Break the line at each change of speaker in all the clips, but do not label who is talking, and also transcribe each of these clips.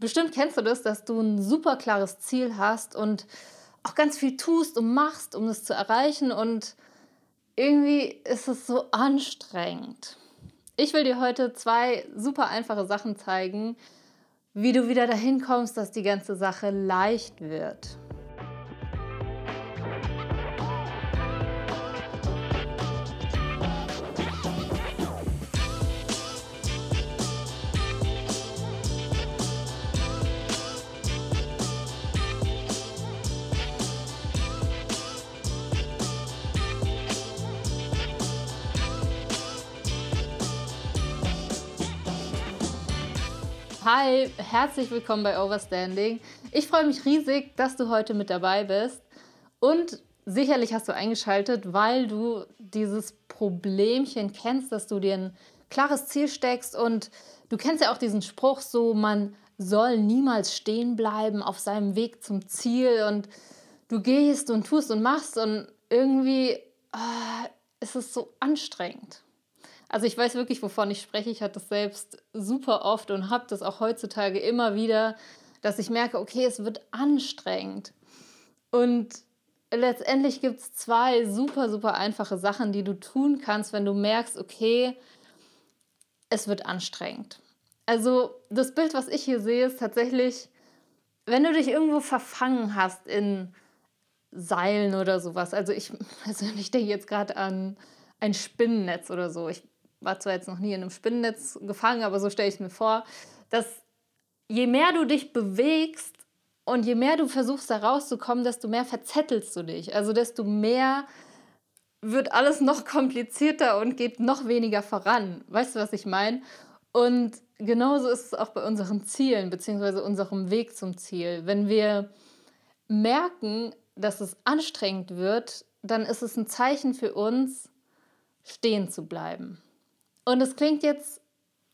Bestimmt kennst du das, dass du ein super klares Ziel hast und auch ganz viel tust und machst, um es zu erreichen und irgendwie ist es so anstrengend. Ich will dir heute zwei super einfache Sachen zeigen, wie du wieder dahin kommst, dass die ganze Sache leicht wird. Hi, herzlich willkommen bei Overstanding. Ich freue mich riesig, dass du heute mit dabei bist. Und sicherlich hast du eingeschaltet, weil du dieses Problemchen kennst, dass du dir ein klares Ziel steckst. Und du kennst ja auch diesen Spruch so, man soll niemals stehen bleiben auf seinem Weg zum Ziel. Und du gehst und tust und machst und irgendwie oh, ist es so anstrengend. Also ich weiß wirklich, wovon ich spreche. Ich hatte das selbst super oft und habe das auch heutzutage immer wieder, dass ich merke, okay, es wird anstrengend. Und letztendlich gibt es zwei super, super einfache Sachen, die du tun kannst, wenn du merkst, okay, es wird anstrengend. Also das Bild, was ich hier sehe, ist tatsächlich, wenn du dich irgendwo verfangen hast in Seilen oder sowas. Also ich persönlich denke jetzt gerade an ein Spinnennetz oder so. Ich war zwar jetzt noch nie in einem Spinnennetz gefangen, aber so stelle ich es mir vor, dass je mehr du dich bewegst und je mehr du versuchst da rauszukommen, desto mehr verzettelst du dich. Also desto mehr wird alles noch komplizierter und geht noch weniger voran. Weißt du, was ich meine? Und genauso ist es auch bei unseren Zielen bzw. unserem Weg zum Ziel. Wenn wir merken, dass es anstrengend wird, dann ist es ein Zeichen für uns, stehen zu bleiben. Und es klingt jetzt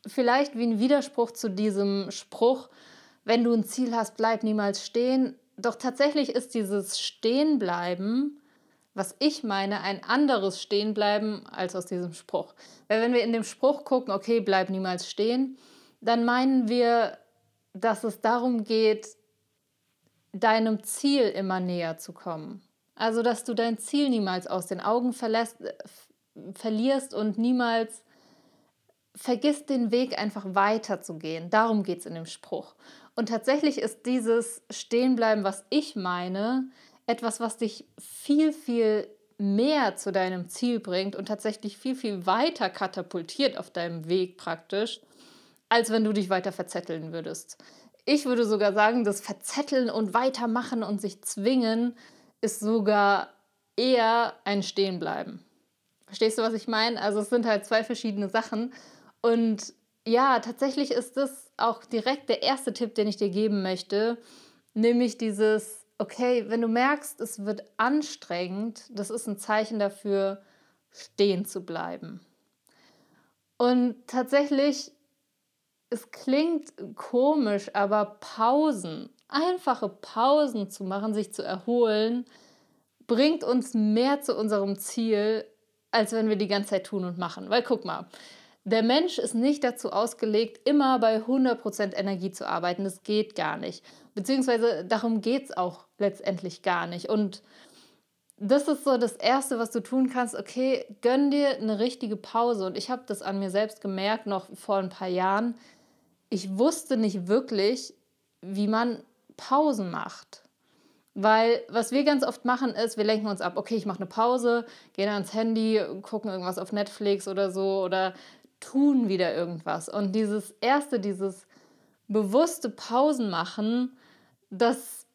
vielleicht wie ein Widerspruch zu diesem Spruch, wenn du ein Ziel hast, bleib niemals stehen. Doch tatsächlich ist dieses Stehenbleiben, was ich meine, ein anderes Stehenbleiben als aus diesem Spruch. Weil wenn wir in dem Spruch gucken, okay, bleib niemals stehen, dann meinen wir, dass es darum geht, deinem Ziel immer näher zu kommen. Also, dass du dein Ziel niemals aus den Augen verlässt, äh, verlierst und niemals vergiss den Weg einfach weiterzugehen. Darum geht es in dem Spruch. Und tatsächlich ist dieses Stehenbleiben, was ich meine, etwas, was dich viel, viel mehr zu deinem Ziel bringt und tatsächlich viel, viel weiter katapultiert auf deinem Weg praktisch, als wenn du dich weiter verzetteln würdest. Ich würde sogar sagen, das Verzetteln und Weitermachen und sich zwingen ist sogar eher ein Stehenbleiben. Verstehst du, was ich meine? Also es sind halt zwei verschiedene Sachen. Und ja, tatsächlich ist das auch direkt der erste Tipp, den ich dir geben möchte, nämlich dieses, okay, wenn du merkst, es wird anstrengend, das ist ein Zeichen dafür, stehen zu bleiben. Und tatsächlich, es klingt komisch, aber Pausen, einfache Pausen zu machen, sich zu erholen, bringt uns mehr zu unserem Ziel, als wenn wir die ganze Zeit tun und machen. Weil guck mal, der Mensch ist nicht dazu ausgelegt, immer bei 100% Energie zu arbeiten. Das geht gar nicht. Beziehungsweise darum geht es auch letztendlich gar nicht. Und das ist so das Erste, was du tun kannst. Okay, gönn dir eine richtige Pause. Und ich habe das an mir selbst gemerkt, noch vor ein paar Jahren. Ich wusste nicht wirklich, wie man Pausen macht. Weil was wir ganz oft machen ist, wir lenken uns ab. Okay, ich mache eine Pause, gehe dann ans Handy, gucken irgendwas auf Netflix oder so oder tun wieder irgendwas. Und dieses erste, dieses bewusste Pausen machen, das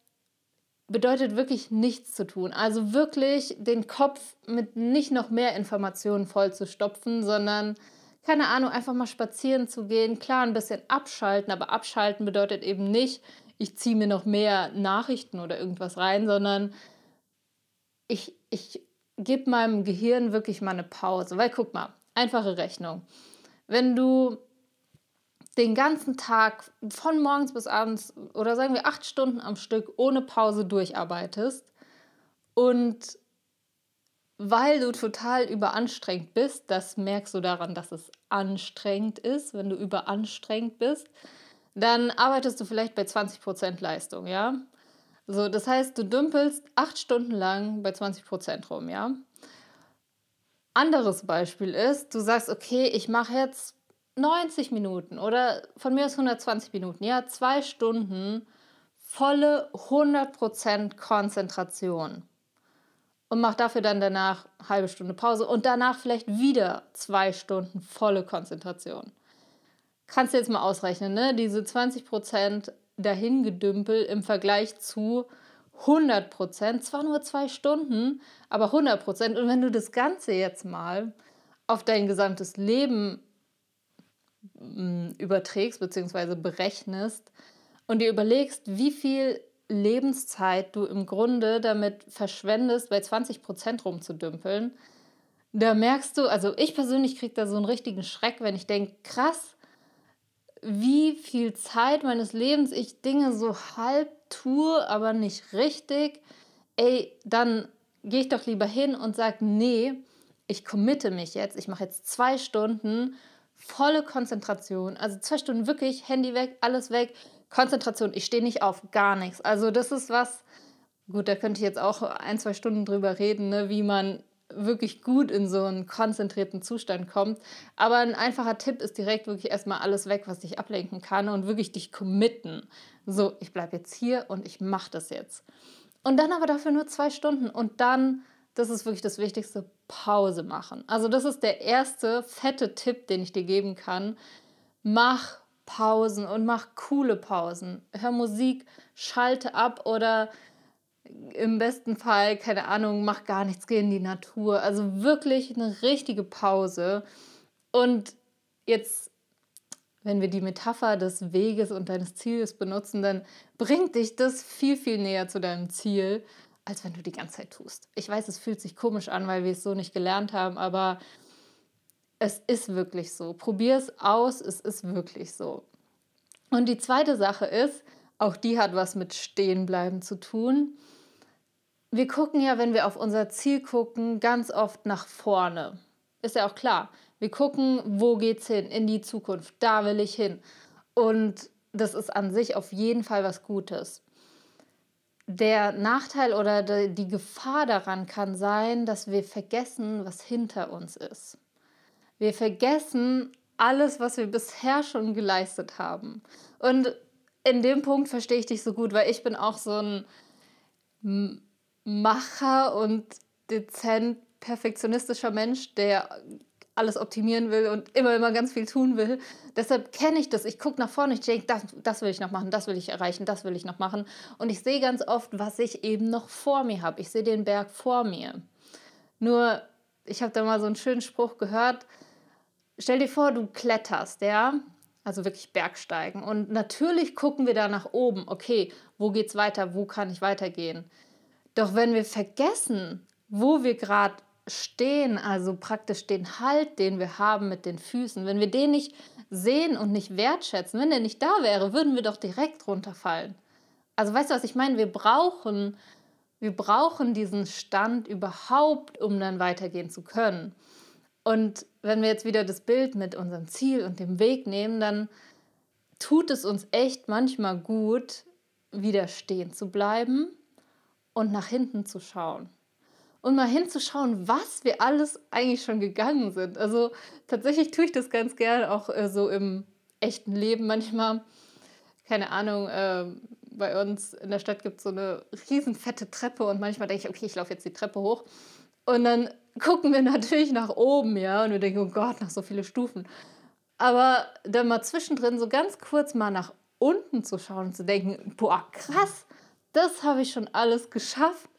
bedeutet wirklich nichts zu tun. Also wirklich den Kopf mit nicht noch mehr Informationen voll zu stopfen, sondern keine Ahnung, einfach mal spazieren zu gehen. Klar, ein bisschen abschalten, aber abschalten bedeutet eben nicht, ich ziehe mir noch mehr Nachrichten oder irgendwas rein, sondern ich, ich gebe meinem Gehirn wirklich mal eine Pause. Weil guck mal, einfache Rechnung wenn du den ganzen Tag von morgens bis abends oder sagen wir acht Stunden am Stück ohne Pause durcharbeitest und weil du total überanstrengt bist, das merkst du daran, dass es anstrengend ist, wenn du überanstrengt bist, dann arbeitest du vielleicht bei 20% Leistung, ja? So, das heißt, du dümpelst acht Stunden lang bei 20% rum, ja? Anderes Beispiel ist, du sagst, okay, ich mache jetzt 90 Minuten oder von mir aus 120 Minuten, ja, zwei Stunden volle 100% Konzentration und mach dafür dann danach eine halbe Stunde Pause und danach vielleicht wieder zwei Stunden volle Konzentration. Kannst du jetzt mal ausrechnen, ne? Diese 20% dahingedümpel im Vergleich zu 100%, zwar nur zwei Stunden, aber 100%. Und wenn du das Ganze jetzt mal auf dein gesamtes Leben mm, überträgst bzw. berechnest und dir überlegst, wie viel Lebenszeit du im Grunde damit verschwendest, bei 20 Prozent rumzudümpeln, da merkst du, also ich persönlich kriege da so einen richtigen Schreck, wenn ich denke, krass, wie viel Zeit meines Lebens ich Dinge so halb tue, aber nicht richtig. Ey, dann gehe ich doch lieber hin und sage, nee, ich committe mich jetzt, ich mache jetzt zwei Stunden volle Konzentration, also zwei Stunden wirklich Handy weg, alles weg, Konzentration, ich stehe nicht auf, gar nichts. Also das ist was, gut, da könnte ich jetzt auch ein, zwei Stunden drüber reden, ne, wie man wirklich gut in so einen konzentrierten Zustand kommt. Aber ein einfacher Tipp ist direkt wirklich erstmal alles weg, was dich ablenken kann und wirklich dich committen. So, ich bleibe jetzt hier und ich mache das jetzt. Und dann aber dafür nur zwei Stunden und dann, das ist wirklich das Wichtigste, Pause machen. Also das ist der erste fette Tipp, den ich dir geben kann. Mach Pausen und mach coole Pausen. Hör Musik, schalte ab oder im besten Fall, keine Ahnung, mach gar nichts, geh in die Natur. Also wirklich eine richtige Pause. Und jetzt, wenn wir die Metapher des Weges und deines Ziels benutzen, dann bringt dich das viel, viel näher zu deinem Ziel, als wenn du die ganze Zeit tust. Ich weiß, es fühlt sich komisch an, weil wir es so nicht gelernt haben, aber es ist wirklich so. Probier es aus, es ist wirklich so. Und die zweite Sache ist, auch die hat was mit Stehenbleiben zu tun. Wir gucken ja, wenn wir auf unser Ziel gucken, ganz oft nach vorne. Ist ja auch klar. Wir gucken, wo geht's hin? In die Zukunft. Da will ich hin. Und das ist an sich auf jeden Fall was Gutes. Der Nachteil oder die Gefahr daran kann sein, dass wir vergessen, was hinter uns ist. Wir vergessen alles, was wir bisher schon geleistet haben. Und in dem Punkt verstehe ich dich so gut, weil ich bin auch so ein Macher und dezent perfektionistischer Mensch, der alles optimieren will und immer, immer ganz viel tun will. Deshalb kenne ich das. Ich gucke nach vorne, ich denke, das, das will ich noch machen, das will ich erreichen, das will ich noch machen. Und ich sehe ganz oft, was ich eben noch vor mir habe. Ich sehe den Berg vor mir. Nur, ich habe da mal so einen schönen Spruch gehört, Stell dir vor, du kletterst, ja, also wirklich Bergsteigen. Und natürlich gucken wir da nach oben. Okay, wo geht's weiter? Wo kann ich weitergehen? Doch wenn wir vergessen, wo wir gerade stehen, also praktisch den Halt, den wir haben mit den Füßen, wenn wir den nicht sehen und nicht wertschätzen, wenn der nicht da wäre, würden wir doch direkt runterfallen. Also weißt du, was ich meine? Wir brauchen, wir brauchen diesen Stand überhaupt, um dann weitergehen zu können. Und wenn wir jetzt wieder das Bild mit unserem Ziel und dem Weg nehmen, dann tut es uns echt manchmal gut, wieder stehen zu bleiben und nach hinten zu schauen. Und mal hinzuschauen, was wir alles eigentlich schon gegangen sind. Also tatsächlich tue ich das ganz gern, auch äh, so im echten Leben manchmal. Keine Ahnung, äh, bei uns in der Stadt gibt es so eine riesen fette Treppe und manchmal denke ich, okay, ich laufe jetzt die Treppe hoch. Und dann gucken wir natürlich nach oben, ja, und wir denken, oh Gott, nach so viele Stufen. Aber dann mal zwischendrin so ganz kurz mal nach unten zu schauen und zu denken, boah, krass, das habe ich schon alles geschafft.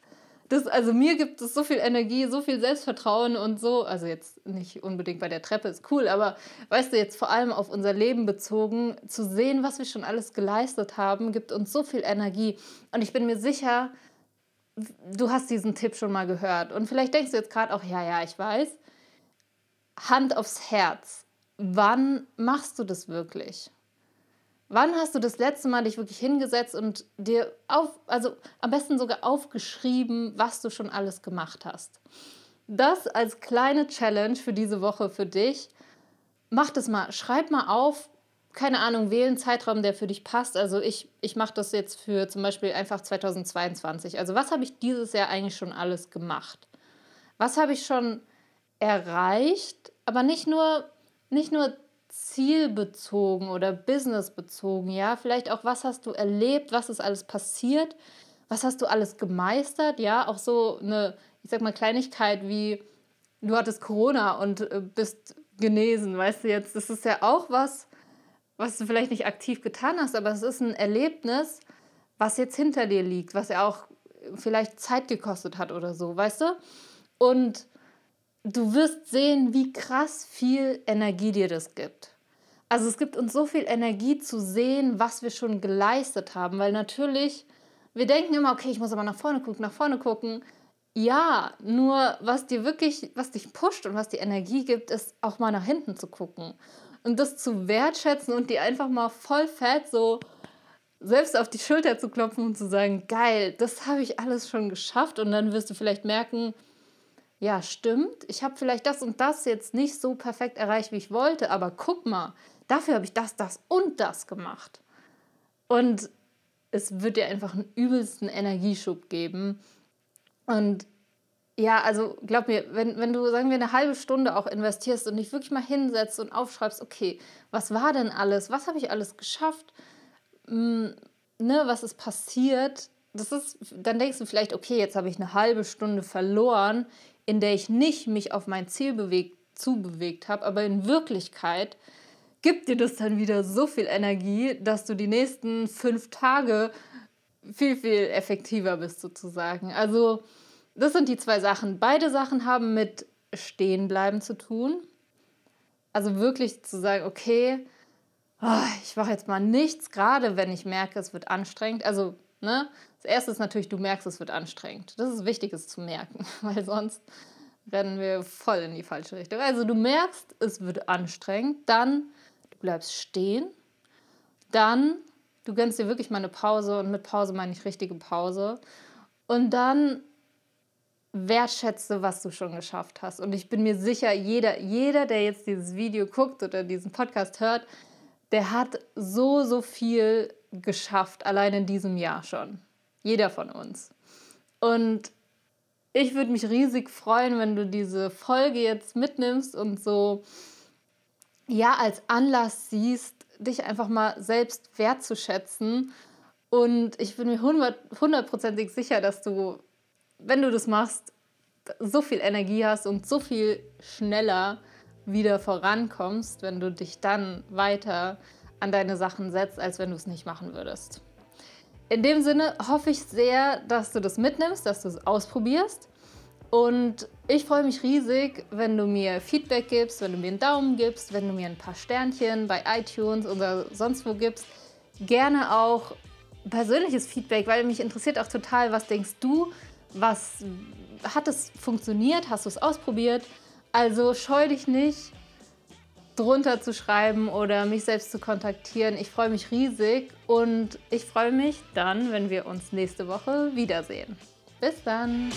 Das, also mir gibt es so viel Energie, so viel Selbstvertrauen und so. Also jetzt nicht unbedingt bei der Treppe ist cool, aber weißt du, jetzt vor allem auf unser Leben bezogen, zu sehen, was wir schon alles geleistet haben, gibt uns so viel Energie. Und ich bin mir sicher, du hast diesen Tipp schon mal gehört und vielleicht denkst du jetzt gerade auch, ja, ja, ich weiß. Hand aufs Herz. Wann machst du das wirklich? Wann hast du das letzte Mal dich wirklich hingesetzt und dir auf, also am besten sogar aufgeschrieben, was du schon alles gemacht hast? Das als kleine Challenge für diese Woche für dich. Mach das mal, schreib mal auf, keine Ahnung, wähle einen Zeitraum, der für dich passt. Also ich, ich mache das jetzt für zum Beispiel einfach 2022. Also was habe ich dieses Jahr eigentlich schon alles gemacht? Was habe ich schon erreicht? Aber nicht nur, nicht nur zielbezogen oder businessbezogen, ja. Vielleicht auch, was hast du erlebt, was ist alles passiert, was hast du alles gemeistert, ja. Auch so eine, ich sag mal, Kleinigkeit wie, du hattest Corona und äh, bist genesen, weißt du jetzt, das ist ja auch was, was du vielleicht nicht aktiv getan hast, aber es ist ein Erlebnis, was jetzt hinter dir liegt, was ja auch vielleicht Zeit gekostet hat oder so, weißt du? Und du wirst sehen, wie krass viel Energie dir das gibt. Also es gibt uns so viel Energie zu sehen, was wir schon geleistet haben, weil natürlich, wir denken immer, okay, ich muss aber nach vorne gucken, nach vorne gucken. Ja, nur was dir wirklich, was dich pusht und was die Energie gibt, ist auch mal nach hinten zu gucken und das zu wertschätzen und die einfach mal voll fett so selbst auf die Schulter zu klopfen und zu sagen, geil, das habe ich alles schon geschafft und dann wirst du vielleicht merken, ja, stimmt, ich habe vielleicht das und das jetzt nicht so perfekt erreicht, wie ich wollte, aber guck mal, dafür habe ich das, das und das gemacht. Und es wird dir einfach einen übelsten Energieschub geben. Und ja, also glaub mir, wenn, wenn du, sagen wir, eine halbe Stunde auch investierst und dich wirklich mal hinsetzt und aufschreibst, okay, was war denn alles? Was habe ich alles geschafft? Hm, ne, was ist passiert? Das ist, dann denkst du vielleicht, okay, jetzt habe ich eine halbe Stunde verloren, in der ich nicht mich auf mein Ziel bewegt, zubewegt habe, aber in Wirklichkeit gibt dir das dann wieder so viel Energie, dass du die nächsten fünf Tage viel, viel effektiver bist sozusagen. Also das sind die zwei Sachen. Beide Sachen haben mit Stehenbleiben zu tun. Also wirklich zu sagen, okay, oh, ich mache jetzt mal nichts, gerade wenn ich merke, es wird anstrengend. Also, ne, das erste ist natürlich, du merkst, es wird anstrengend. Das ist wichtig, es zu merken, weil sonst rennen wir voll in die falsche Richtung. Also, du merkst, es wird anstrengend, dann du bleibst stehen, dann du gönnst dir wirklich mal eine Pause und mit Pause meine ich richtige Pause. Und dann wertschätze, was du schon geschafft hast. Und ich bin mir sicher, jeder, jeder, der jetzt dieses Video guckt oder diesen Podcast hört, der hat so, so viel geschafft, allein in diesem Jahr schon. Jeder von uns. Und ich würde mich riesig freuen, wenn du diese Folge jetzt mitnimmst und so, ja, als Anlass siehst, dich einfach mal selbst wertzuschätzen. Und ich bin mir hundertprozentig sicher, dass du wenn du das machst, so viel Energie hast und so viel schneller wieder vorankommst, wenn du dich dann weiter an deine Sachen setzt, als wenn du es nicht machen würdest. In dem Sinne hoffe ich sehr, dass du das mitnimmst, dass du es ausprobierst. Und ich freue mich riesig, wenn du mir Feedback gibst, wenn du mir einen Daumen gibst, wenn du mir ein paar Sternchen bei iTunes oder sonst wo gibst. Gerne auch persönliches Feedback, weil mich interessiert auch total, was denkst du, was hat es funktioniert? Hast du es ausprobiert? Also scheu dich nicht, drunter zu schreiben oder mich selbst zu kontaktieren. Ich freue mich riesig und ich freue mich dann, wenn wir uns nächste Woche wiedersehen. Bis dann!